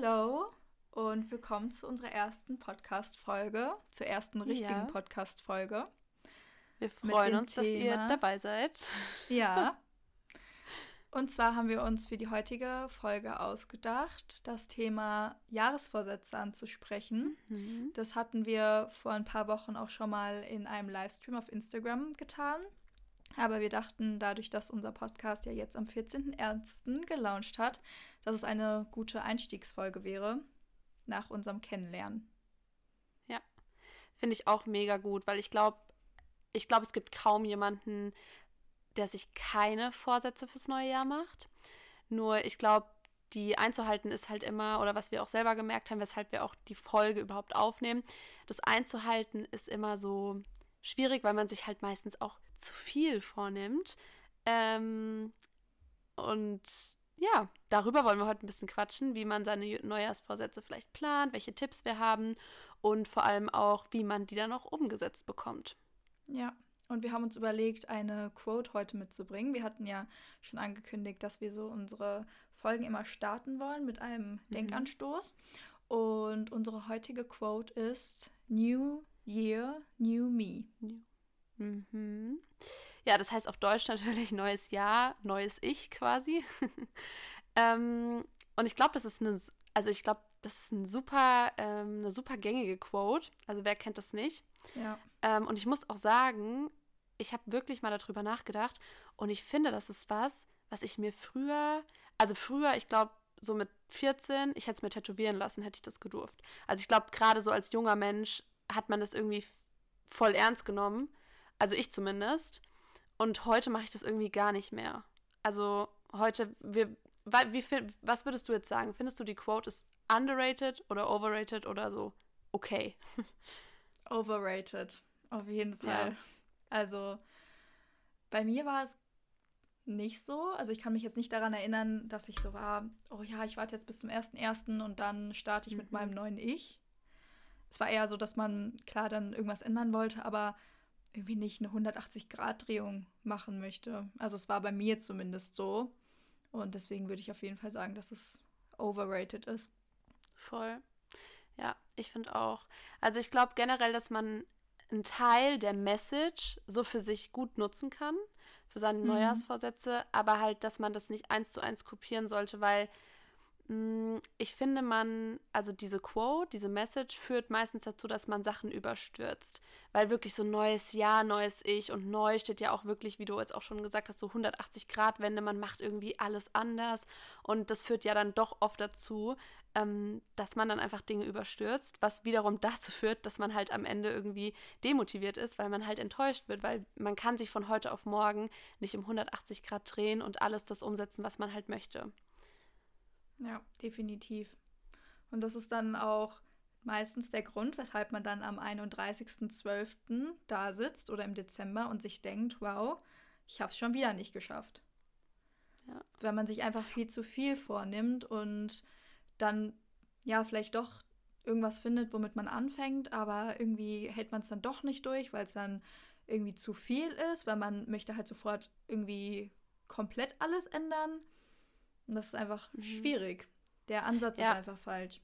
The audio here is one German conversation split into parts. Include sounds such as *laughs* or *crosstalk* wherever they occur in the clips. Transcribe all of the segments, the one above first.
Hallo und willkommen zu unserer ersten Podcast-Folge, zur ersten richtigen Ja. Podcast-Folge. Wir freuen uns, dass ihr Thema- dabei seid. Ja. *laughs* Und zwar haben wir uns für die heutige Folge ausgedacht, das Thema Jahresvorsätze anzusprechen. Mhm. Das hatten wir vor ein paar Wochen auch schon mal in einem Livestream auf Instagram getan. Aber wir dachten, dadurch, dass unser Podcast ja jetzt am 14.01. gelauncht hat, dass es eine gute Einstiegsfolge wäre nach unserem Kennenlernen. Finde ich auch mega gut, weil ich glaube, ich glaube, es gibt kaum jemanden, der sich keine Vorsätze fürs neue Jahr macht. Nur ich glaube, die einzuhalten ist halt immer, oder was wir auch selber gemerkt haben, weshalb wir auch die Folge überhaupt aufnehmen, das einzuhalten ist immer so schwierig, weil man sich halt meistens auch zu viel vornimmt. Ähm, und ja, darüber wollen wir heute ein bisschen quatschen, wie man seine Neujahrsvorsätze vielleicht plant, welche Tipps wir haben und vor allem auch, wie man die dann auch umgesetzt bekommt. Ja, und wir haben uns überlegt, eine Quote heute mitzubringen. Wir hatten ja schon angekündigt, dass wir so unsere Folgen immer starten wollen mit einem Denkanstoß. Und unsere heutige Quote ist New Year, New Me. Mhm. Ja, das heißt auf Deutsch natürlich *laughs* neues Jahr, neues Ich quasi. *laughs* ähm, und ich glaube, das ist eine, also ich glaube, das ist ein super, ähm, eine super gängige Quote. Also wer kennt das nicht? Ja. Ähm, und ich muss auch sagen, ich habe wirklich mal darüber nachgedacht und ich finde, das ist was, was ich mir früher, also früher, ich glaube, so mit 14, ich hätte es mir tätowieren lassen, hätte ich das gedurft. Also ich glaube, gerade so als junger Mensch hat man das irgendwie voll ernst genommen. Also ich zumindest. Und heute mache ich das irgendwie gar nicht mehr. Also heute, wir, wie, was würdest du jetzt sagen? Findest du, die Quote ist underrated oder overrated oder so okay? *laughs* Overrated. Auf jeden Fall. Ja. Also bei mir war es nicht so. Also ich kann mich jetzt nicht daran erinnern, dass ich so war, oh ja, ich warte jetzt bis zum 1.1. und dann starte ich mit meinem neuen Ich. Es war eher so, dass man klar dann irgendwas ändern wollte, aber irgendwie nicht eine 180-Grad-Drehung machen möchte. Also es war bei mir zumindest so. Und deswegen würde ich auf jeden Fall sagen, dass es overrated ist. Voll. Ja, ich finde auch. Also ich glaube generell, dass man einen Teil der Message so für sich gut nutzen kann, für seine Neujahrsvorsätze, aber halt, dass man das nicht eins zu eins kopieren sollte, weil ich finde, man, also diese Quote, diese Message führt meistens dazu, dass man Sachen überstürzt. Weil wirklich so neues Jahr, neues Ich und neu steht ja auch wirklich, wie du jetzt auch schon gesagt hast, so 180 Grad Wende, man macht irgendwie alles anders. Und das führt ja dann doch oft dazu, ähm, dass man dann einfach Dinge überstürzt, was wiederum *laughs* dazu führt, dass man halt am Ende irgendwie demotiviert ist, weil man halt enttäuscht wird, weil man kann sich von heute auf morgen nicht um 180 Grad drehen und alles das umsetzen, was man halt möchte. Ja, definitiv. Und das ist dann auch meistens der Grund, weshalb man dann am 31.12. da sitzt oder im Dezember und sich denkt, wow, ich habe es schon wieder nicht geschafft. Ja. Wenn man sich einfach viel zu viel vornimmt und dann ja vielleicht doch irgendwas findet, womit man anfängt, aber irgendwie hält man es dann doch nicht durch, weil es dann irgendwie zu viel ist, weil man möchte halt sofort irgendwie komplett alles ändern. Und das ist einfach schwierig. Der Ansatz Ja. ist einfach falsch.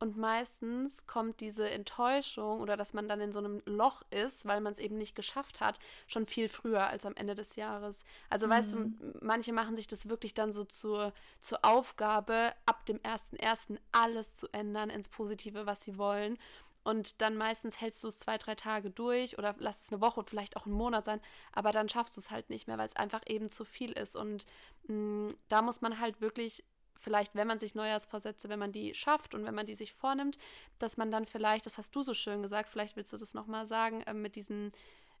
Und meistens kommt diese Enttäuschung oder dass man dann in so einem Loch ist, weil man es eben nicht geschafft hat, schon viel früher als am Ende des Jahres. Also weißt du, m- manche machen sich das wirklich dann so zur, zur Aufgabe, ab dem 1.1. alles zu ändern ins Positive, was sie wollen. Und dann meistens hältst du es zwei, drei Tage durch oder lass es eine Woche vielleicht auch einen Monat sein, aber dann schaffst du es halt nicht mehr, weil es einfach eben zu viel ist. Und mh, da muss man halt wirklich vielleicht, wenn man sich Neujahrsvorsätze, wenn man die schafft und wenn man die sich vornimmt, dass man dann vielleicht, das hast du so schön gesagt, vielleicht willst du das nochmal sagen, ähm, mit diesen,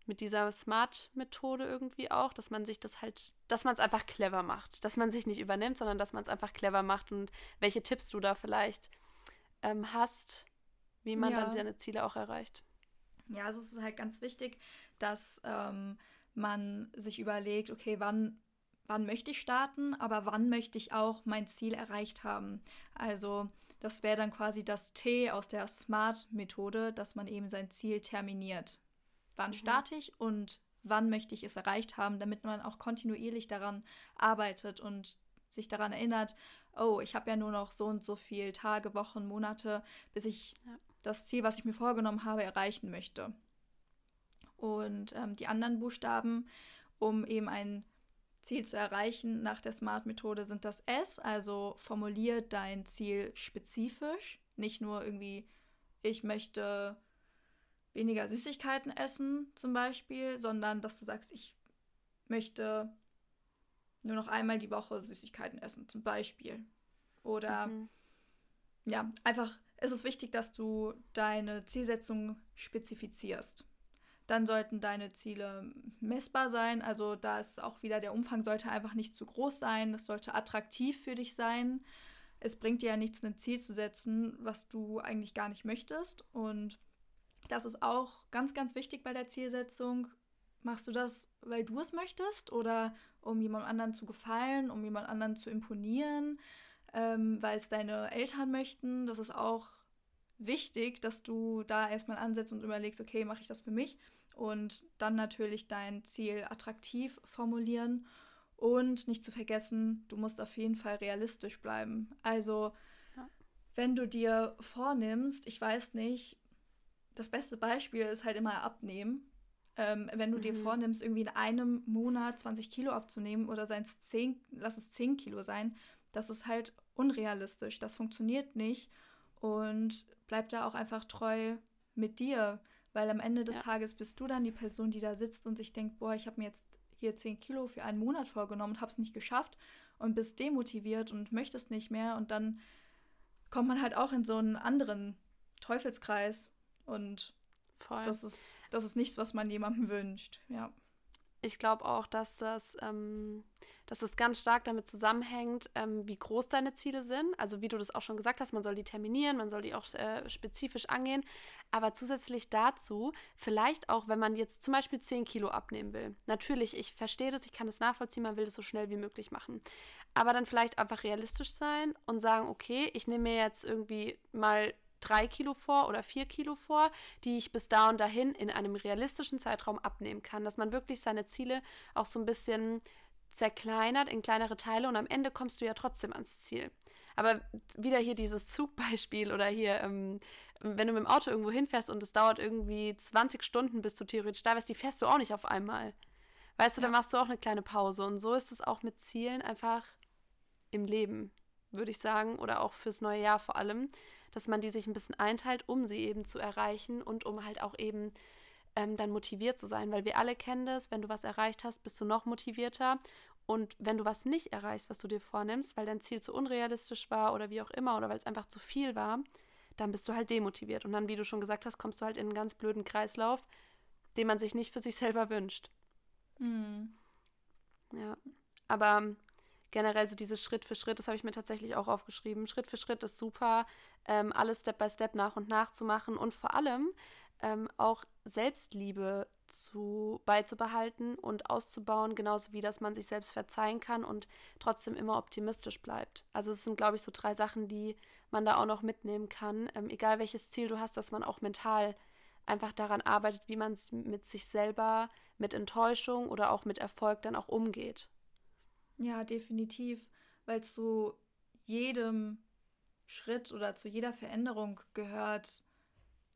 mit dieser Smart-Methode irgendwie auch, dass man sich das halt, dass man es einfach clever macht, dass man sich nicht übernimmt, sondern dass man es einfach clever macht und welche Tipps du da vielleicht ähm, hast, wie man Ja. dann seine Ziele auch erreicht. Ja, also es ist halt ganz wichtig, dass ähm, man sich überlegt, okay, wann, wann möchte ich starten, aber wann möchte ich auch mein Ziel erreicht haben. Also das wäre dann quasi das T aus der SMART-Methode, dass man eben sein Ziel terminiert. Wann starte ich und wann möchte ich es erreicht haben, damit man auch kontinuierlich daran arbeitet und sich daran erinnert, oh, ich habe ja nur noch so und so viele Tage, Wochen, Monate, bis ich ja. Das Ziel, was ich mir vorgenommen habe, erreichen möchte. Und ähm, die anderen Buchstaben, um eben ein Ziel zu erreichen nach der SMART-Methode, sind das S, also formulier dein Ziel spezifisch, nicht nur irgendwie, ich möchte weniger Süßigkeiten essen zum Beispiel, sondern dass du sagst, ich möchte nur noch einmal die Woche Süßigkeiten essen zum Beispiel. Oder mhm. ja, einfach, es ist wichtig, dass du deine Zielsetzung spezifizierst. Dann sollten deine Ziele messbar sein. Also da ist auch wieder der Umfang sollte einfach nicht zu groß sein. Es sollte attraktiv für dich sein. Es bringt dir ja nichts, ein Ziel zu setzen, was du eigentlich gar nicht möchtest. Und das ist auch ganz, ganz wichtig bei der Zielsetzung. Machst du das, weil du es möchtest oder um jemand anderen zu gefallen, um jemand anderen zu imponieren, ähm, weil es deine Eltern möchten? Das ist auch wichtig, dass du da erstmal ansetzt und überlegst, okay, mache ich das für mich? Und dann natürlich dein Ziel attraktiv formulieren und nicht zu vergessen, du musst auf jeden Fall realistisch bleiben. Also, ja. wenn du dir vornimmst, ich weiß nicht, das beste Beispiel ist halt immer abnehmen. Ähm, wenn du mhm. dir vornimmst, irgendwie in einem Monat 20 Kilo abzunehmen oder seien es 10, lass es 10 Kilo sein, das ist halt unrealistisch. Das funktioniert nicht. Und bleib da auch einfach treu mit dir. Weil am Ende des ja. Tages bist du dann die Person, die da sitzt und sich denkt, boah, ich habe mir jetzt hier 10 Kilo für einen Monat vorgenommen und habe es nicht geschafft und bist demotiviert und möchtest nicht mehr. Und dann kommt man halt auch in so einen anderen Teufelskreis. Und Voll. das ist, das ist nichts, was man jemandem wünscht, ja. Ich glaube auch, dass das, ähm, dass das ganz stark damit zusammenhängt, ähm, wie groß deine Ziele sind. Also wie du das auch schon gesagt hast, man soll die terminieren, man soll die auch äh, spezifisch angehen. Aber zusätzlich dazu, vielleicht auch, wenn man jetzt zum Beispiel 10 Kilo abnehmen will. Natürlich, ich verstehe das, ich kann das nachvollziehen, man will das so schnell wie möglich machen. Aber dann vielleicht einfach realistisch sein und sagen, okay, ich nehme mir jetzt irgendwie mal drei Kilo vor oder vier Kilo vor, die ich bis da und dahin in einem realistischen Zeitraum abnehmen kann. Dass man wirklich seine Ziele auch so ein bisschen zerkleinert in kleinere Teile und am Ende kommst du ja trotzdem ans Ziel. Aber wieder hier dieses Zugbeispiel oder hier, ähm, wenn du mit dem Auto irgendwo hinfährst und es dauert irgendwie 20 Stunden, bis du theoretisch da wärst, die fährst du auch nicht auf einmal. Weißt du, dann machst du auch eine kleine Pause. Und so ist es auch mit Zielen einfach im Leben, würde ich sagen, oder auch fürs neue Jahr vor allem dass man die sich ein bisschen einteilt, um sie eben zu erreichen und um halt auch eben ähm, dann motiviert zu sein. Weil wir alle kennen das, wenn du was erreicht hast, bist du noch motivierter. Und wenn du was nicht erreichst, was du dir vornimmst, weil dein Ziel zu unrealistisch war oder wie auch immer oder weil es einfach zu viel war, dann bist du halt demotiviert. Und dann, wie du schon gesagt hast, kommst du halt in einen ganz blöden Kreislauf, den man sich nicht für sich selber wünscht. Mhm. Ja. Aber generell so dieses Schritt für Schritt, das habe ich mir tatsächlich auch aufgeschrieben. Schritt für Schritt ist super, ähm, alles Step by Step nach und nach zu machen und vor allem ähm, auch Selbstliebe zu, beizubehalten und auszubauen, genauso wie dass man sich selbst verzeihen kann und trotzdem immer optimistisch bleibt. Also es sind, glaube ich, so drei Sachen, die man da auch noch mitnehmen kann. Ähm, egal welches Ziel du hast, dass man auch mental einfach daran arbeitet, wie man mit sich selber, mit Enttäuschung oder auch mit Erfolg dann auch umgeht. Ja, definitiv, weil zu jedem Schritt oder zu jeder Veränderung gehört,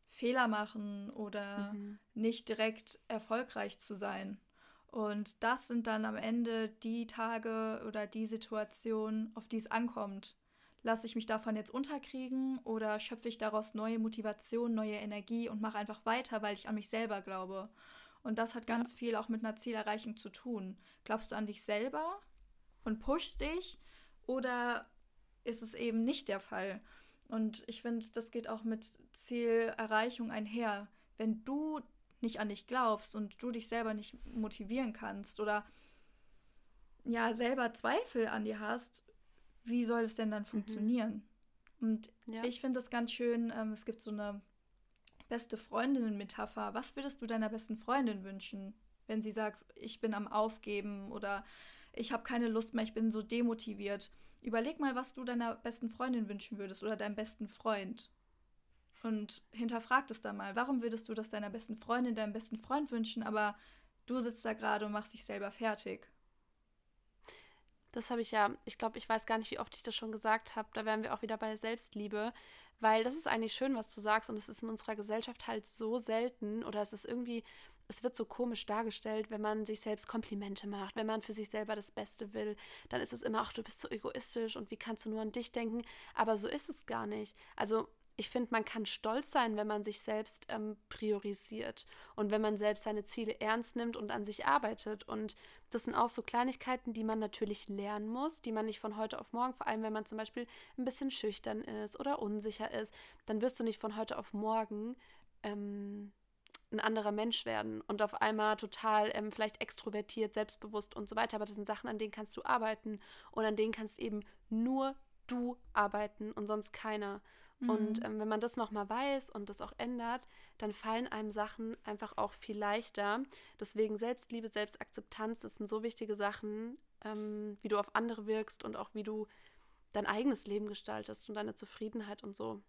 Fehler machen oder mhm. nicht direkt erfolgreich zu sein. Und das sind dann am Ende die Tage oder die Situationen, auf die es ankommt. Lasse ich mich davon jetzt unterkriegen oder schöpfe ich daraus neue Motivation, neue Energie und mache einfach weiter, weil ich an mich selber glaube? Und das hat ganz ja. viel auch mit einer Zielerreichung zu tun. Glaubst du an dich selber? Und pusht dich oder ist es eben nicht der Fall? Und ich finde, das geht auch mit Zielerreichung einher. Wenn du nicht an dich glaubst und du dich selber nicht motivieren kannst oder ja selber Zweifel an dir hast, wie soll es denn dann mhm. funktionieren? Mhm. Und ja. ich finde es ganz schön, ähm, es gibt so eine beste Freundinnen-Metapher. Was würdest du deiner besten Freundin wünschen, wenn sie sagt, ich bin am Aufgeben oder ich habe keine Lust mehr, ich bin so demotiviert. Überleg mal, was du deiner besten Freundin wünschen würdest oder deinem besten Freund. Und hinterfrag es da mal. Warum würdest du das deiner besten Freundin, deinem besten Freund wünschen, aber du sitzt da gerade und machst dich selber fertig? Das habe ich ja, ich glaube, ich weiß gar nicht, wie oft ich das schon gesagt habe. Da wären wir auch wieder bei Selbstliebe, weil das ist eigentlich schön, was du sagst und es ist in unserer Gesellschaft halt so selten oder es ist irgendwie, es wird so komisch dargestellt, wenn man sich selbst Komplimente macht, wenn man für sich selber das Beste will, dann ist es immer, ach, du bist so egoistisch und wie kannst du nur an dich denken? Aber so ist es gar nicht. Also ich finde, man kann stolz sein, wenn man sich selbst ähm, priorisiert und wenn man selbst seine Ziele ernst nimmt und an sich arbeitet. Und das sind auch so Kleinigkeiten, die man natürlich lernen muss, die man nicht von heute auf morgen, vor allem wenn man zum Beispiel ein bisschen schüchtern ist oder unsicher ist, dann wirst du nicht von heute auf morgen ähm, ein anderer Mensch werden und auf einmal total ähm, vielleicht extrovertiert, selbstbewusst und so weiter. Aber das sind Sachen, an denen kannst du arbeiten und an denen kannst eben nur du arbeiten und sonst keiner. Und mhm. ähm, wenn man das nochmal weiß und das auch ändert, dann fallen einem Sachen einfach auch viel leichter. Deswegen Selbstliebe, Selbstakzeptanz, das sind so wichtige Sachen, ähm, wie du auf andere wirkst und auch wie du dein eigenes Leben gestaltest und deine Zufriedenheit und so.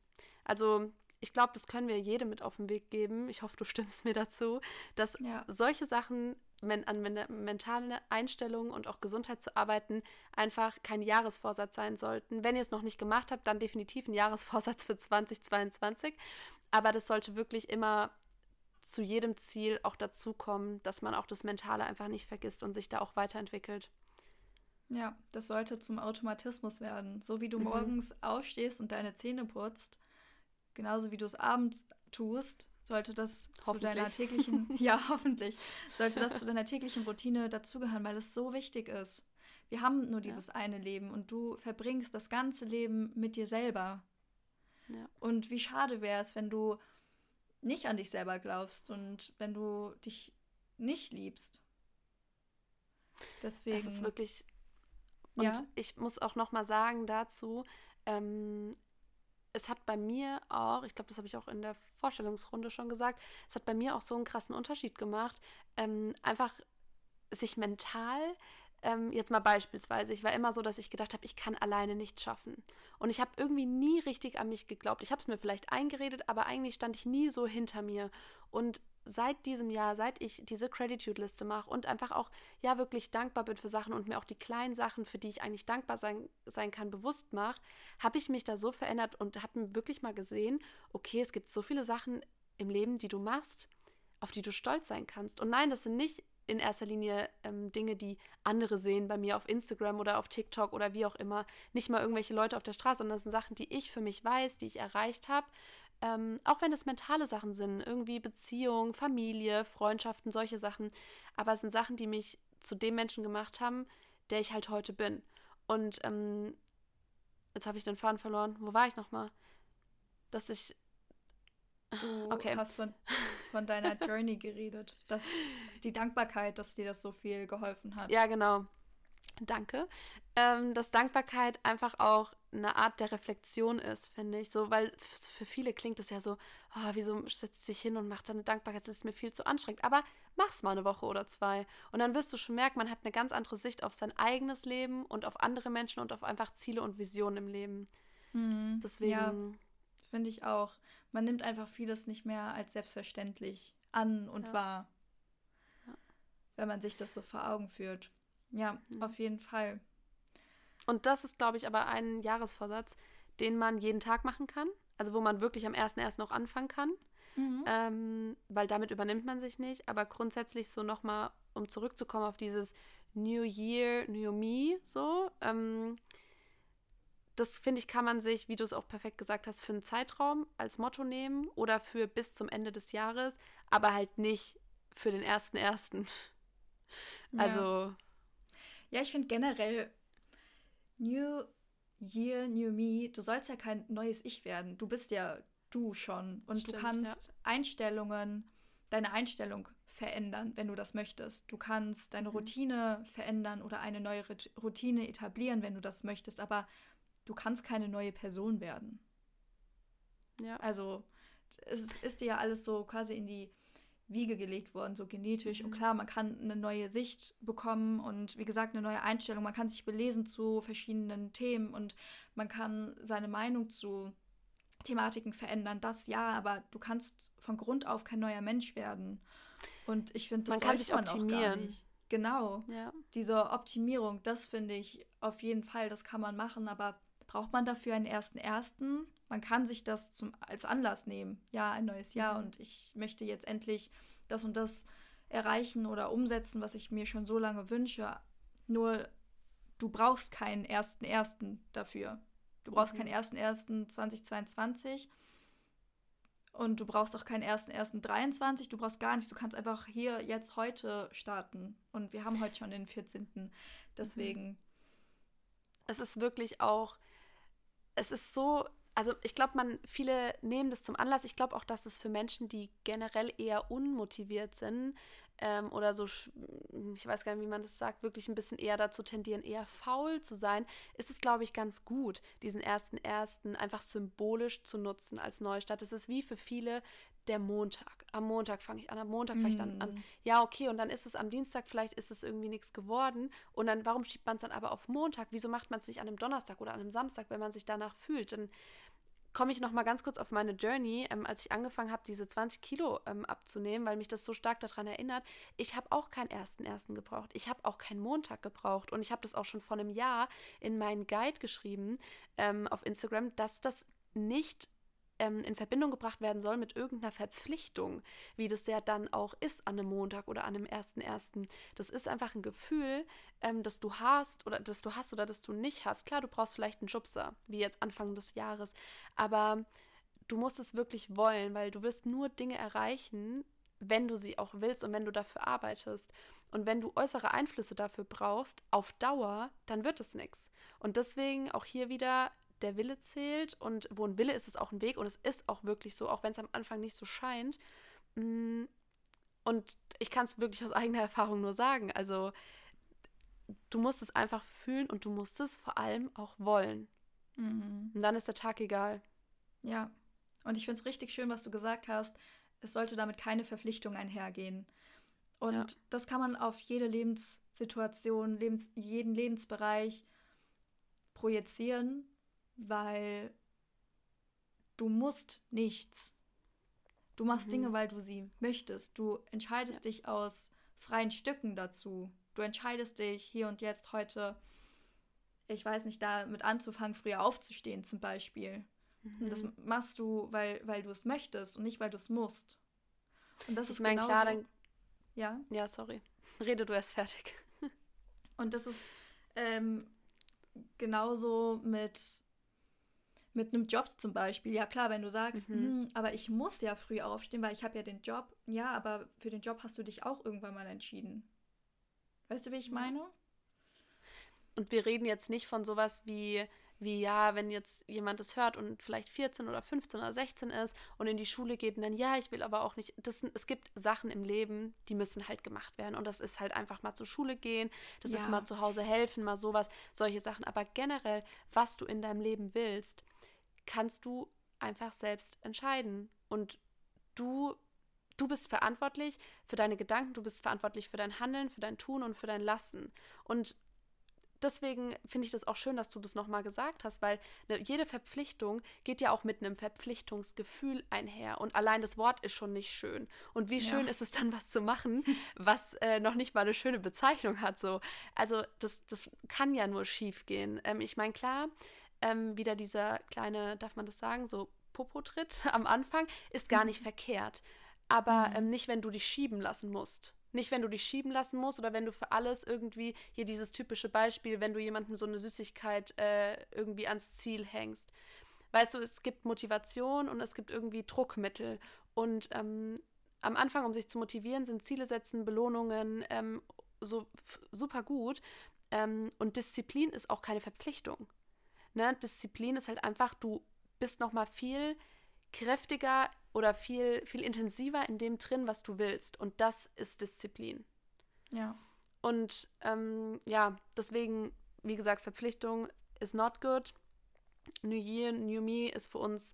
Also ich glaube, das können wir jedem mit auf den Weg geben. Ich hoffe, du stimmst mir dazu, dass ja. solche Sachen men an men mentale Einstellung und auch Gesundheit zu arbeiten einfach kein Jahresvorsatz sein sollten. Wenn ihr es noch nicht gemacht habt, dann definitiv ein Jahresvorsatz für 2022. Aber das sollte wirklich immer zu jedem Ziel auch dazukommen, dass man auch das Mentale einfach nicht vergisst und sich da auch weiterentwickelt. Ja, das sollte zum Automatismus werden. So wie du mhm. morgens aufstehst und deine Zähne putzt, genauso wie du es abends tust, sollte das zu deiner täglichen, *laughs* ja, hoffentlich, sollte das zu deiner täglichen Routine dazugehören, weil es so wichtig ist. Wir haben nur dieses ja. eine Leben und du verbringst das ganze Leben mit dir selber. Ja. Und wie schade wäre es, wenn du nicht an dich selber glaubst und wenn du dich nicht liebst. Deswegen. Es ist wirklich. Und ja? ich muss auch noch mal sagen dazu, ähm, es hat bei mir auch, ich glaube, das habe ich auch in der Vorstellungsrunde schon gesagt, es hat bei mir auch so einen krassen Unterschied gemacht. Ähm, einfach sich mental, ähm, jetzt mal beispielsweise, ich war immer so, dass ich gedacht habe, ich kann alleine nichts schaffen. Und ich habe irgendwie nie richtig an mich geglaubt. Ich habe es mir vielleicht eingeredet, aber eigentlich stand ich nie so hinter mir. Und seit diesem Jahr, seit ich diese Gratitude-Liste mache und einfach auch, ja, wirklich dankbar bin für Sachen und mir auch die kleinen Sachen, für die ich eigentlich dankbar sein, sein kann, bewusst mache, habe ich mich da so verändert und habe wirklich mal gesehen, okay, es gibt so viele Sachen im Leben, die du machst, auf die du stolz sein kannst. Und nein, das sind nicht in erster Linie ähm, Dinge, die andere sehen bei mir auf Instagram oder auf TikTok oder wie auch immer. Nicht mal irgendwelche Leute auf der Straße, sondern das sind Sachen, die ich für mich weiß, die ich erreicht habe, ähm, auch wenn es mentale Sachen sind, irgendwie Beziehung, Familie, Freundschaften, solche Sachen. Aber es sind Sachen, die mich zu dem Menschen gemacht haben, der ich halt heute bin. Und ähm, jetzt habe ich den Faden verloren. Wo war ich nochmal? Dass ich. Du okay. hast von, von deiner *laughs* Journey geredet. Dass die Dankbarkeit, dass dir das so viel geholfen hat. Ja, genau. Danke. Ähm, dass Dankbarkeit einfach auch eine Art der Reflexion ist, finde ich. So, weil für viele klingt es ja so, oh, wieso setzt sich hin und macht dann eine Dankbarkeit, das ist mir viel zu anstrengend. Aber mach's mal eine Woche oder zwei. Und dann wirst du schon merken, man hat eine ganz andere Sicht auf sein eigenes Leben und auf andere Menschen und auf einfach Ziele und Visionen im Leben. Mhm. Deswegen. Ja, finde ich auch. Man nimmt einfach vieles nicht mehr als selbstverständlich an und ja. wahr. Ja. Wenn man sich das so vor Augen führt. Ja, mhm. auf jeden Fall. Und das ist, glaube ich, aber ein Jahresvorsatz, den man jeden Tag machen kann. Also wo man wirklich am 1.1. noch anfangen kann. Mhm. Ähm, weil damit übernimmt man sich nicht. Aber grundsätzlich so nochmal, um zurückzukommen auf dieses New Year, New Me, so. Ähm, das finde ich, kann man sich, wie du es auch perfekt gesagt hast, für einen Zeitraum als Motto nehmen oder für bis zum Ende des Jahres, aber halt nicht für den ersten ersten. *laughs* Also. Ja, ich finde generell New Year, New Me, du sollst ja kein neues Ich werden. Du bist ja du schon. Und Stimmt, du kannst ja. Einstellungen, deine Einstellung verändern, wenn du das möchtest. Du kannst deine mhm. Routine verändern oder eine neue Routine etablieren, wenn du das möchtest. Aber du kannst keine neue Person werden. Ja. Also es ist dir ja alles so quasi in die Wiege gelegt worden, so genetisch. Mhm. Und klar, man kann eine neue Sicht bekommen und wie gesagt, eine neue Einstellung. Man kann sich belesen zu verschiedenen Themen und man kann seine Meinung zu Thematiken verändern. Das ja, aber du kannst von Grund auf kein neuer Mensch werden. Und ich finde, das man kann sich man optimieren. Genau. Ja. Diese Optimierung, das finde ich auf jeden Fall, das kann man machen, aber braucht man dafür einen ersten ersten? Man kann sich das zum, als Anlass nehmen. Ja, ein neues Jahr mhm. und ich möchte jetzt endlich das und das erreichen oder umsetzen, was ich mir schon so lange wünsche. Nur du brauchst keinen ersten ersten dafür. Du brauchst mhm. keinen ersten ersten 2022 und du brauchst auch keinen 1.1.23, du brauchst gar nichts. Du kannst einfach hier jetzt heute starten. Und wir haben heute schon den 14. Deswegen. Mhm. Es ist wirklich auch, es ist so, also ich glaube, man, viele nehmen das zum Anlass. Ich glaube auch, dass es für Menschen, die generell eher unmotiviert sind, ähm, oder so, ich weiß gar nicht, wie man das sagt, wirklich ein bisschen eher dazu tendieren, eher faul zu sein, ist es, glaube ich, ganz gut, diesen ersten ersten einfach symbolisch zu nutzen als Neustart. Es ist wie für viele der Montag. Am Montag fange ich an, am Montag fange ich dann an. Mm. Ja, okay, und dann ist es am Dienstag, vielleicht ist es irgendwie nichts geworden. Und dann, warum schiebt man es dann aber auf Montag? Wieso macht man es nicht an einem Donnerstag oder an einem Samstag, wenn man sich danach fühlt? Dann komme ich noch mal ganz kurz auf meine Journey, ähm, als ich angefangen habe, diese 20 Kilo ähm, abzunehmen, weil mich das so stark daran erinnert. Ich habe auch keinen ersten ersten gebraucht. Ich habe auch keinen Montag gebraucht und ich habe das auch schon vor einem Jahr in meinen Guide geschrieben ähm, auf Instagram, dass das nicht ähm, in Verbindung gebracht werden soll mit irgendeiner Verpflichtung, wie das ja dann auch ist an einem Montag oder an einem 1.1. Das ist einfach ein Gefühl, ähm, das du hast oder das du hast oder das du nicht hast. Klar, du brauchst vielleicht einen Schubser, wie jetzt Anfang des Jahres, aber du musst es wirklich wollen, weil du wirst nur Dinge erreichen, wenn du sie auch willst und wenn du dafür arbeitest. Und wenn du äußere Einflüsse dafür brauchst, auf Dauer, dann wird es nichts. Und deswegen auch hier wieder der Wille zählt und wo ein Wille ist, ist auch ein Weg und es ist auch wirklich so, auch wenn es am Anfang nicht so scheint. Mm, und ich kann es wirklich aus eigener Erfahrung nur sagen. Also du musst es einfach fühlen und du musst es vor allem auch wollen. Mhm. Und dann ist der Tag egal. Ja, und ich finde es richtig schön, was du gesagt hast. Es sollte damit keine Verpflichtung einhergehen. Und ja. das kann man auf jede Lebenssituation, Lebens jeden Lebensbereich projizieren weil du musst nichts. Du machst mhm. Dinge, weil du sie möchtest. Du entscheidest ja. dich aus freien Stücken dazu. Du entscheidest dich hier und jetzt heute, ich weiß nicht, damit anzufangen, früher aufzustehen zum Beispiel. Mhm. Das machst du, weil, weil du es möchtest und nicht, weil du es musst. Und das ich ist mein, genauso. klar, dann. Ja? Ja, sorry. *laughs* Rede du erst fertig. und das ist ähm, genauso mit mit einem Job zum Beispiel. Ja klar, wenn du sagst, mhm. hm, aber ich muss ja früh aufstehen, weil ich habe ja den Job. Ja, aber für den Job hast du dich auch irgendwann mal entschieden. Weißt du, wie ich meine? Und wir reden jetzt nicht von sowas wie, wie ja, wenn jetzt jemand das hört und vielleicht 14 oder 15 oder 16 ist und in die Schule geht und dann, ja, ich will aber auch nicht. Das, es gibt Sachen im Leben, die müssen halt gemacht werden. Und das ist halt einfach mal zur Schule gehen, das ja. ist mal zu Hause helfen, mal sowas, solche Sachen. Aber generell, was du in deinem Leben willst, kannst du einfach selbst entscheiden. Und du, du bist verantwortlich für deine Gedanken, du bist verantwortlich für dein Handeln, für dein Tun und für dein Lassen. Und deswegen finde ich das auch schön, dass du das nochmal gesagt hast, weil ne, jede Verpflichtung geht ja auch mit einem Verpflichtungsgefühl einher. Und allein das Wort ist schon nicht schön. Und wie schön ja. ist es dann, was zu machen, *laughs* was äh, noch nicht mal eine schöne Bezeichnung hat. So. Also das, das kann ja nur schief gehen. Ähm, ich meine, klar, ähm, wieder dieser kleine, darf man das sagen, so Popotritt *laughs* am Anfang, ist gar nicht mhm. verkehrt. Aber mhm. ähm, nicht, wenn du dich schieben lassen musst. Nicht, wenn du dich schieben lassen musst oder wenn du für alles irgendwie, hier dieses typische Beispiel, wenn du jemandem so eine Süßigkeit äh, irgendwie ans Ziel hängst. Weißt du, es gibt Motivation und es gibt irgendwie Druckmittel. Und ähm, am Anfang, um sich zu motivieren, sind Ziele setzen, Belohnungen ähm, so super gut. Ähm, und Disziplin ist auch keine Verpflichtung. Ne? Disziplin ist halt einfach, du bist noch mal viel kräftiger oder viel, viel intensiver in dem drin, was du willst. Und das ist Disziplin. Ja. Und ähm, ja, deswegen, wie gesagt, Verpflichtung ist not good. New Year, New Me ist für uns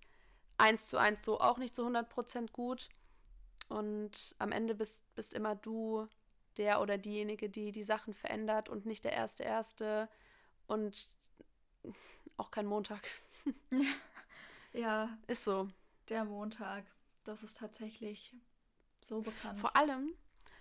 eins zu eins so auch nicht zu 100% gut. Und am Ende bist, bist immer du der oder diejenige, die die Sachen verändert und nicht der erste Erste. Und auch kein Montag. *laughs* ja. Ist so. Der Montag. Das ist tatsächlich so bekannt. Vor allem,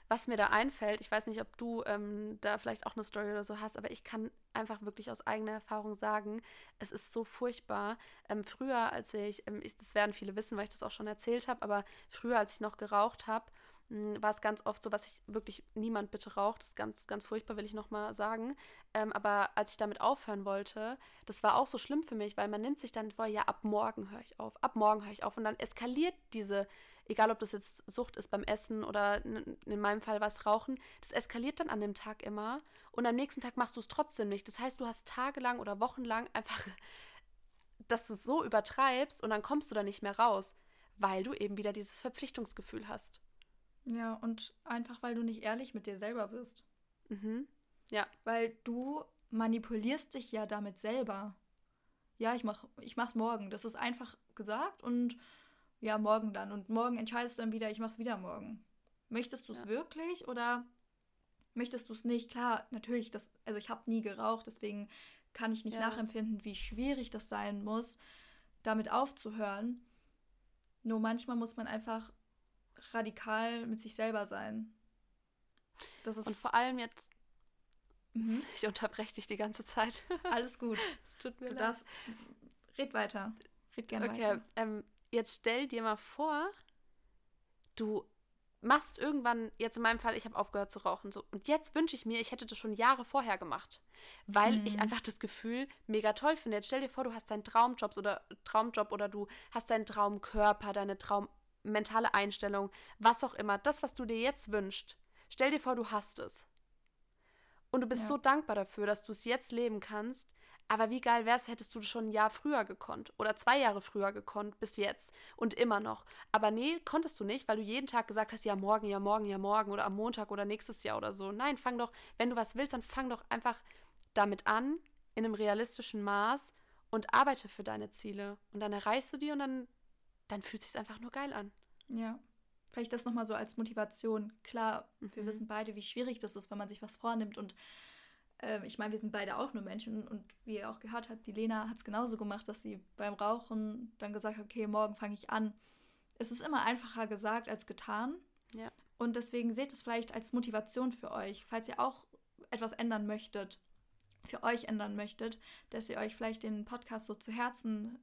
was mir da einfällt, ich weiß nicht, ob du ähm, da vielleicht auch eine Story oder so hast, aber ich kann einfach wirklich aus eigener Erfahrung sagen, es ist so furchtbar. Ähm, früher, als ich, ähm, ich, das werden viele wissen, weil ich das auch schon erzählt habe, aber früher, als ich noch geraucht habe, war es ganz oft so, was ich wirklich niemand bitte raucht. Das ist ganz, ganz furchtbar, will ich nochmal sagen. Ähm, aber als ich damit aufhören wollte, das war auch so schlimm für mich, weil man nimmt sich dann vor, ja, ab morgen höre ich auf, ab morgen höre ich auf. Und dann eskaliert diese, egal ob das jetzt Sucht ist beim Essen oder in meinem Fall was Rauchen, das eskaliert dann an dem Tag immer. Und am nächsten Tag machst du es trotzdem nicht. Das heißt, du hast tagelang oder wochenlang *laughs* einfach, dass du es so übertreibst und dann kommst du da nicht mehr raus, weil du eben wieder dieses Verpflichtungsgefühl hast. Ja, und einfach, weil du nicht ehrlich mit dir selber bist. Mhm. Ja. Weil du manipulierst dich ja damit selber. Ja, ich mach, ich mach's morgen. Das ist einfach gesagt und ja, morgen dann. Und morgen entscheidest du dann wieder, ich mach's wieder morgen. Möchtest du es ja. wirklich oder möchtest du es nicht? Klar, natürlich, das, also ich habe nie geraucht, deswegen kann ich nicht ja. nachempfinden, wie schwierig das sein muss, damit aufzuhören. Nur manchmal muss man einfach radikal mit sich selber sein. Das ist Und vor allem jetzt. Mhm. *laughs* Ich unterbreche dich die ganze Zeit. *laughs* Alles gut. Es tut mir du leid. Darfst, red weiter. Red gerne okay, weiter. Ähm, jetzt stell dir mal vor, du machst irgendwann, jetzt in meinem Fall, ich habe aufgehört zu rauchen. So, und jetzt wünsche ich mir, ich hätte das schon Jahre vorher gemacht. Weil mhm. ich einfach das Gefühl mega toll finde. Jetzt stell dir vor, du hast deinen Traumjob oder Traumjob oder du hast deinen Traumkörper, deine Traum mentale Einstellung, was auch immer, das, was du dir jetzt wünschst, stell dir vor, du hast es. Und du bist ja. so dankbar dafür, dass du es jetzt leben kannst. Aber wie geil wäre es, hättest du schon ein Jahr früher gekonnt oder zwei Jahre früher gekonnt bis jetzt und immer noch. Aber nee, konntest du nicht, weil du jeden Tag gesagt hast, ja morgen, ja morgen, ja morgen oder am Montag oder nächstes Jahr oder so. Nein, fang doch, wenn du was willst, dann fang doch einfach damit an, in einem realistischen Maß und arbeite für deine Ziele. Und dann erreichst du die und dann dann fühlt es sich einfach nur geil an. Ja. Vielleicht das nochmal so als Motivation. Klar, mhm. wir wissen beide, wie schwierig das ist, wenn man sich was vornimmt. Und äh, ich meine, wir sind beide auch nur Menschen. Und wie ihr auch gehört habt, die Lena hat es genauso gemacht, dass sie beim Rauchen dann gesagt hat, okay, morgen fange ich an. Es ist immer einfacher gesagt als getan. Ja. Und deswegen seht es vielleicht als Motivation für euch, falls ihr auch etwas ändern möchtet, für euch ändern möchtet, dass ihr euch vielleicht den Podcast so zu Herzen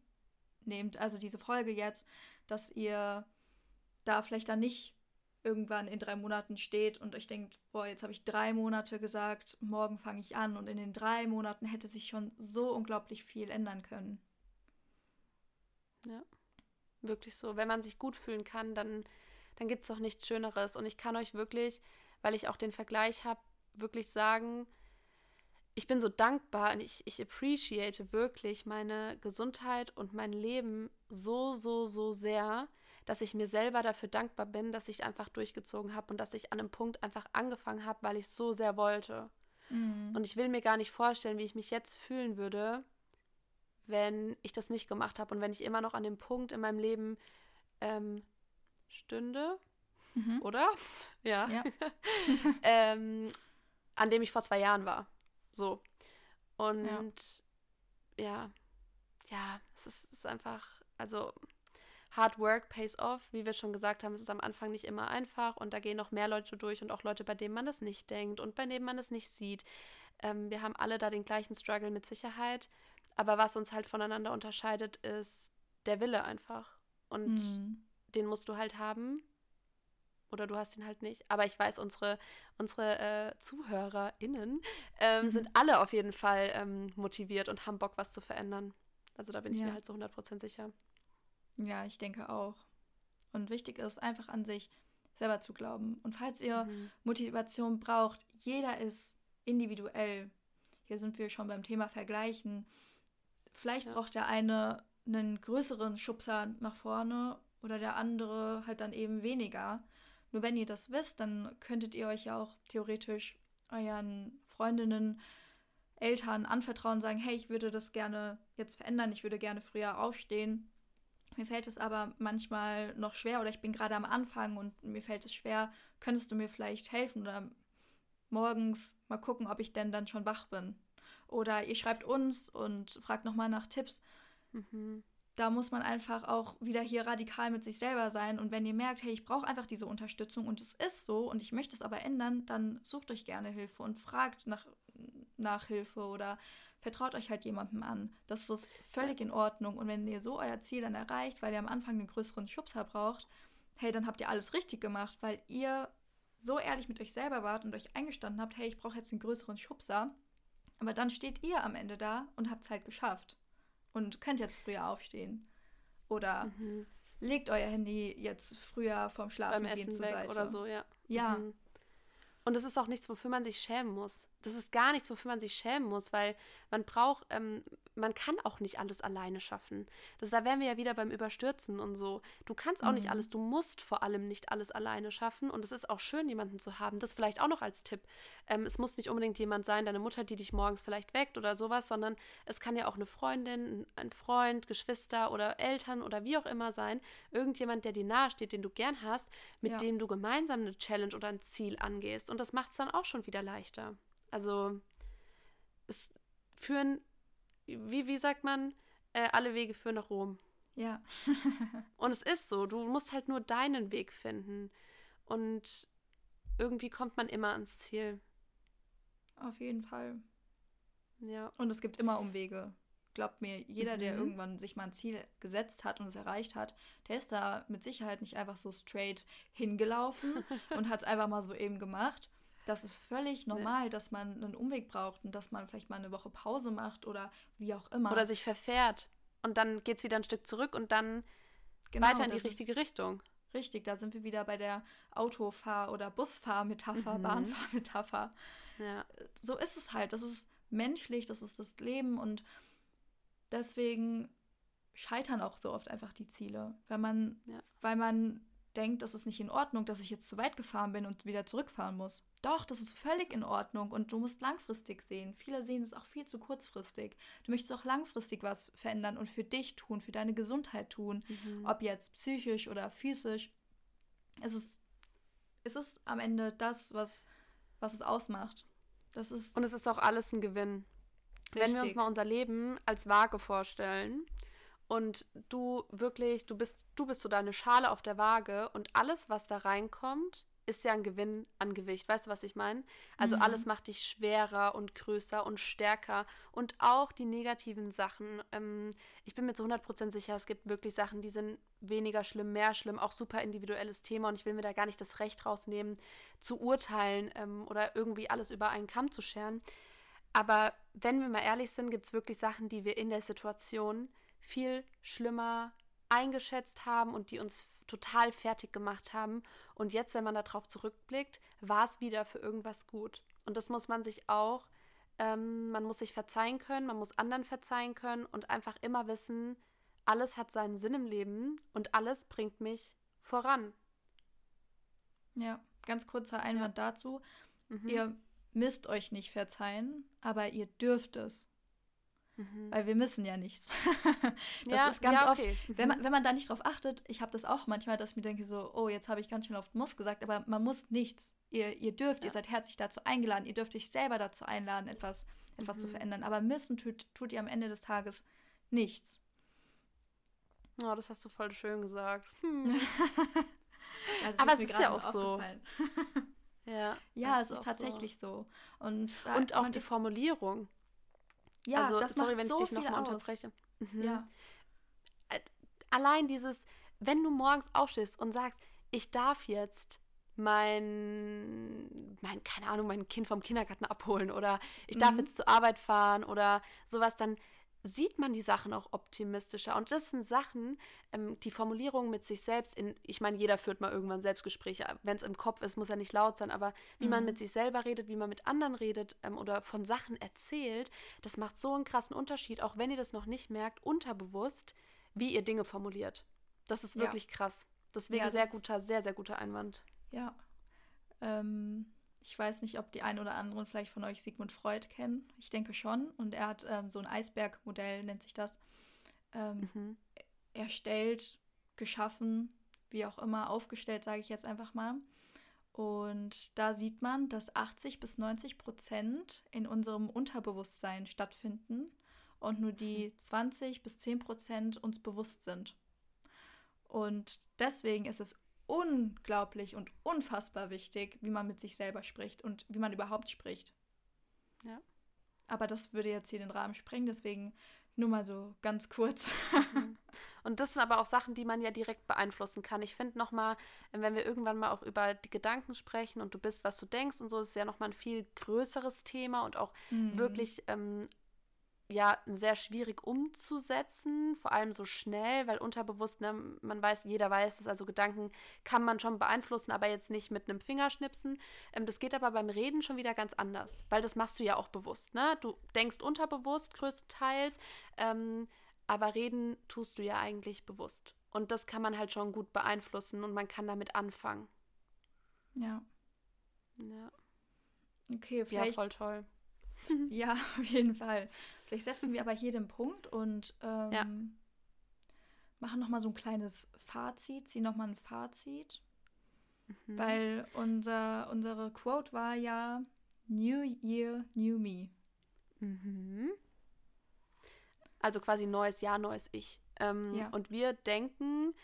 nehmt, also diese Folge jetzt, dass ihr da vielleicht dann nicht irgendwann in drei Monaten steht und euch denkt, boah, jetzt habe ich drei Monate gesagt, morgen fange ich an und in den drei Monaten hätte sich schon so unglaublich viel ändern können. Ja, wirklich so. Wenn man sich gut fühlen kann, dann, dann gibt es auch nichts Schöneres. Und ich kann euch wirklich, weil ich auch den Vergleich habe, wirklich sagen, ich bin so dankbar und ich, ich appreciate wirklich meine Gesundheit und mein Leben so, so, so sehr, dass ich mir selber dafür dankbar bin, dass ich einfach durchgezogen habe und dass ich an einem Punkt einfach angefangen habe, weil ich es so sehr wollte. Mhm. Und ich will mir gar nicht vorstellen, wie ich mich jetzt fühlen würde, wenn ich das nicht gemacht habe und wenn ich immer noch an dem Punkt in meinem Leben ähm, stünde, mhm. oder? *laughs* Ja. ja. *laughs* ähm, an dem ich vor zwei Jahren war. So. Und ja, ja, ja es ist, ist einfach, also Hard Work pays off, wie wir schon gesagt haben, es ist am Anfang nicht immer einfach und da gehen noch mehr Leute durch und auch Leute, bei denen man das nicht denkt und bei denen man das nicht sieht. Ähm, wir haben alle da den gleichen Struggle mit Sicherheit, aber was uns halt voneinander unterscheidet, ist der Wille einfach. Und mhm. den musst du halt haben oder du hast ihn halt nicht. Aber ich weiß, unsere, unsere äh, ZuhörerInnen ähm, mhm. sind alle auf jeden Fall ähm, motiviert und haben Bock, was zu verändern. Also da bin ich ja. mir halt so 100% sicher. Ja, ich denke auch. Und wichtig ist, einfach an sich selber zu glauben. Und falls ihr mhm. Motivation braucht, jeder ist individuell. Hier sind wir schon beim Thema Vergleichen. Vielleicht ja. braucht der eine einen größeren Schubser nach vorne oder der andere halt dann eben weniger. Nur wenn ihr das wisst, dann könntet ihr euch ja auch theoretisch euren Freundinnen, Eltern anvertrauen, sagen, hey, ich würde das gerne jetzt verändern, ich würde gerne früher aufstehen. Mir fällt es aber manchmal noch schwer oder ich bin gerade am Anfang und mir fällt es schwer. Könntest du mir vielleicht helfen oder morgens mal gucken, ob ich denn dann schon wach bin? Oder ihr schreibt uns und fragt nochmal nach Tipps. Mhm. Da muss man einfach auch wieder hier radikal mit sich selber sein. Und wenn ihr merkt, hey, ich brauche einfach diese Unterstützung und es ist so und ich möchte es aber ändern, dann sucht euch gerne Hilfe und fragt nach, nach Hilfe oder vertraut euch halt jemandem an. Das ist völlig in Ordnung. Und wenn ihr so euer Ziel dann erreicht, weil ihr am Anfang einen größeren Schubser braucht, hey, dann habt ihr alles richtig gemacht, weil ihr so ehrlich mit euch selber wart und euch eingestanden habt, hey, ich brauche jetzt einen größeren Schubser. Aber dann steht ihr am Ende da und habt es halt geschafft und könnt jetzt früher aufstehen. Oder mhm. legt euer Handy jetzt früher vorm Schlafen Beim gehen Essen zur Seite. oder so, ja. Ja. Mhm. Und es ist auch nichts, wofür man sich schämen muss. Das ist gar nichts, wofür man sich schämen muss, weil man braucht, ähm, man kann auch nicht alles alleine schaffen. Das, da wären wir ja wieder beim Überstürzen und so. Du kannst auch mhm. nicht alles, du musst vor allem nicht alles alleine schaffen. Und es ist auch schön, jemanden zu haben. Das vielleicht auch noch als Tipp. Ähm, es muss nicht unbedingt jemand sein, deine Mutter, die dich morgens vielleicht weckt oder sowas, sondern es kann ja auch eine Freundin, ein Freund, Geschwister oder Eltern oder wie auch immer sein. Irgendjemand, der dir nahesteht, den du gern hast, mit ja. dem du gemeinsam eine Challenge oder ein Ziel angehst. Und das macht es dann auch schon wieder leichter. Also es führen wie, wie sagt man, äh, alle Wege führen nach Rom. Ja. *laughs* und es ist so, du musst halt nur deinen Weg finden. Und irgendwie kommt man immer ans Ziel. Auf jeden Fall. Ja. Und es gibt immer Umwege. Glaubt mir, jeder, mhm. der irgendwann sich mal ein Ziel gesetzt hat und es erreicht hat, der ist da mit Sicherheit nicht einfach so straight hingelaufen *laughs* und hat es einfach mal so eben gemacht, das ist völlig normal, nee. dass man einen Umweg braucht und dass man vielleicht mal eine Woche Pause macht oder wie auch immer. Oder sich verfährt und dann geht es wieder ein Stück zurück und dann genau, weiter in die richtige Richtung. Richtig, da sind wir wieder bei der Autofahr- oder Busfahrmetapher, mhm. Bahnfahrmetapher. Ja. So ist es halt. Das ist menschlich, das ist das Leben und deswegen scheitern auch so oft einfach die Ziele, weil man, ja. weil man denkt, das ist nicht in Ordnung, dass ich jetzt zu weit gefahren bin und wieder zurückfahren muss. Doch, das ist völlig in Ordnung und du musst langfristig sehen. Viele sehen es auch viel zu kurzfristig. Du möchtest auch langfristig was verändern und für dich tun, für deine Gesundheit tun, mhm. ob jetzt psychisch oder physisch. Es ist, es ist am Ende das, was, was es ausmacht. Das ist und es ist auch alles ein Gewinn. Richtig. Wenn wir uns mal unser Leben als Waage vorstellen, und du wirklich, du bist, du bist so deine Schale auf der Waage und alles, was da reinkommt, ist ja ein Gewinn an Gewicht. Weißt du, was ich meine? Also mhm. alles macht dich schwerer und größer und stärker. Und auch die negativen Sachen. Ähm, ich bin mir zu 100% sicher, es gibt wirklich Sachen, die sind weniger schlimm, mehr schlimm, auch super individuelles Thema. Und ich will mir da gar nicht das Recht rausnehmen, zu urteilen ähm, oder irgendwie alles über einen Kamm zu scheren. Aber wenn wir mal ehrlich sind, gibt es wirklich Sachen, die wir in der Situation viel schlimmer eingeschätzt haben und die uns total fertig gemacht haben. Und jetzt, wenn man darauf zurückblickt, war es wieder für irgendwas gut. Und das muss man sich auch, ähm, man muss sich verzeihen können, man muss anderen verzeihen können und einfach immer wissen, alles hat seinen Sinn im Leben und alles bringt mich voran. Ja, ganz kurzer Einwand ja. dazu. Mhm. Ihr müsst euch nicht verzeihen, aber ihr dürft es. Mhm. Weil wir müssen ja nichts. *laughs* das ja, ist ganz ja, okay. oft, wenn man, mhm. wenn man da nicht drauf achtet, ich habe das auch manchmal, dass ich mir denke so, oh, jetzt habe ich ganz schön oft muss gesagt, aber man muss nichts. Ihr, ihr dürft, ja. ihr seid herzlich dazu eingeladen, ihr dürft euch selber dazu einladen, etwas, etwas mhm. zu verändern. Aber müssen tut, tut ihr am Ende des Tages nichts. Oh, das hast du voll schön gesagt. Hm. *laughs* ja, aber es ist ja auch so. ja, *laughs* ja es ist, ist tatsächlich so. so. Und, Und auch die Formulierung. Ja, also, das sorry, wenn so ich dich nochmal unterbreche. Mhm. Ja. Äh, allein dieses, wenn du morgens aufstehst und sagst, ich darf jetzt mein, mein, keine Ahnung, mein Kind vom Kindergarten abholen oder ich darf mhm. jetzt zur Arbeit fahren oder sowas, dann sieht man die Sachen auch optimistischer. Und das sind Sachen, ähm, die Formulierung mit sich selbst in, ich meine, jeder führt mal irgendwann Selbstgespräche. Wenn es im Kopf ist, muss ja nicht laut sein, aber wie mhm. man mit sich selber redet, wie man mit anderen redet ähm, oder von Sachen erzählt, das macht so einen krassen Unterschied, auch wenn ihr das noch nicht merkt, unterbewusst, wie ihr Dinge formuliert. Das ist wirklich ja. krass. Deswegen ja, sehr guter, sehr, sehr guter Einwand. Ja. Ähm, ich weiß nicht, ob die einen oder anderen vielleicht von euch Sigmund Freud kennen. Ich denke schon. Und er hat ähm, so ein Eisbergmodell, nennt sich das, ähm, mhm. erstellt, geschaffen, wie auch immer, aufgestellt, sage ich jetzt einfach mal. Und da sieht man, dass 80 bis 90 Prozent in unserem Unterbewusstsein stattfinden und nur die 20 bis 10 Prozent uns bewusst sind. Und deswegen ist es unglaublich und unfassbar wichtig, wie man mit sich selber spricht und wie man überhaupt spricht. Ja. Aber das würde jetzt hier den Rahmen sprengen, deswegen nur mal so ganz kurz. Mhm. *laughs* Und das sind aber auch Sachen, die man ja direkt beeinflussen kann. Ich finde nochmal, wenn wir irgendwann mal auch über die Gedanken sprechen und du bist, was du denkst und so, ist ja nochmal ein viel größeres Thema und auch mhm. wirklich ähm, ja sehr schwierig umzusetzen, vor allem so schnell, weil unterbewusst, ne, man weiß, jeder weiß es, also Gedanken kann man schon beeinflussen, aber jetzt nicht mit einem Fingerschnipsen. Ähm, das geht aber beim Reden schon wieder ganz anders, weil das machst du ja auch bewusst, ne? Du denkst unterbewusst größtenteils, ähm, aber reden tust du ja eigentlich bewusst. Und das kann man halt schon gut beeinflussen und man kann damit anfangen. Ja. Ja. Okay, vielleicht. Ja, voll toll. *laughs* ja, auf jeden Fall. Vielleicht setzen wir aber hier den Punkt und ähm, ja. machen nochmal so ein kleines Fazit, ziehen nochmal ein Fazit. Mhm. Weil unser, unsere Quote war ja New Year, New Me. Mhm. Also quasi neues Jahr, neues Ich. Ähm, ja. Und wir denken,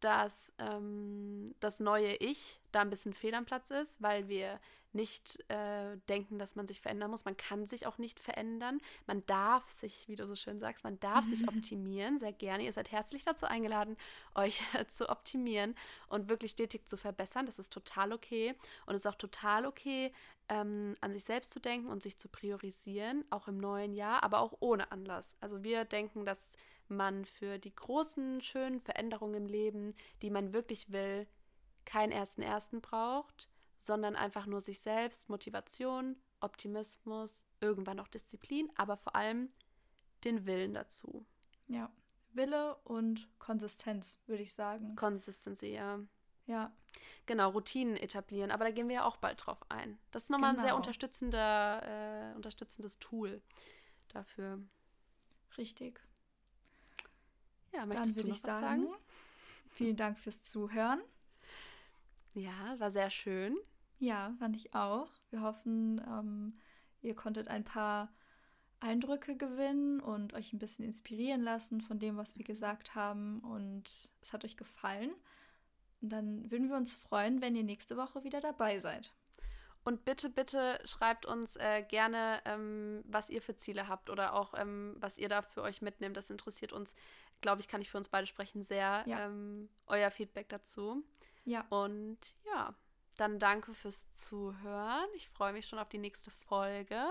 dass ähm, das neue Ich da ein bisschen fehl am Platz ist, weil wir nicht äh, denken, dass man sich verändern muss. Man kann sich auch nicht verändern. Man darf sich, wie du so schön sagst, man darf sich *laughs* optimieren, sehr gerne. Ihr seid herzlich dazu eingeladen, *laughs* euch *laughs* zu optimieren und wirklich stetig zu verbessern. Das ist total okay. Und es ist auch total okay, ähm, an sich selbst zu denken und sich zu priorisieren, auch im neuen Jahr, aber auch ohne Anlass. Also wir denken, dass man für die großen, schönen Veränderungen im Leben, die man wirklich will, keinen ersten ersten braucht sondern einfach nur sich selbst, Motivation, Optimismus, irgendwann auch Disziplin, aber vor allem den Willen dazu. Ja, Wille und Konsistenz, würde ich sagen. Konsistenz, ja. Ja. Genau, Routinen etablieren, aber da gehen wir ja auch bald drauf ein. Das ist nochmal genau. ein sehr genau. unterstützender, äh, unterstützendes Tool dafür. Richtig. Ja, möchtest Dann würde ich sagen, sagen, vielen Dank fürs Zuhören. Ja, war sehr schön. Ja, fand ich auch. Wir hoffen, ähm, ihr konntet ein paar Eindrücke gewinnen und euch ein bisschen inspirieren lassen von dem, was wir gesagt haben. Und es hat euch gefallen. Und dann würden wir uns freuen, wenn ihr nächste Woche wieder dabei seid. Und bitte, bitte schreibt uns äh, gerne, ähm, was ihr für Ziele habt oder auch, ähm, was ihr da für euch mitnehmt. Das interessiert uns, glaube ich, kann ich für uns beide sprechen, sehr. Ja. Ähm, euer Feedback dazu. Ja. Und ja, dann danke fürs Zuhören. Ich freue mich schon auf die nächste Folge.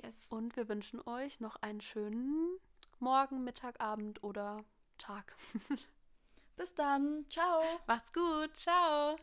Yes. Und wir wünschen euch noch einen schönen Morgen, Mittag, Abend oder Tag. *laughs* Bis dann. Ciao. Macht's gut. Ciao.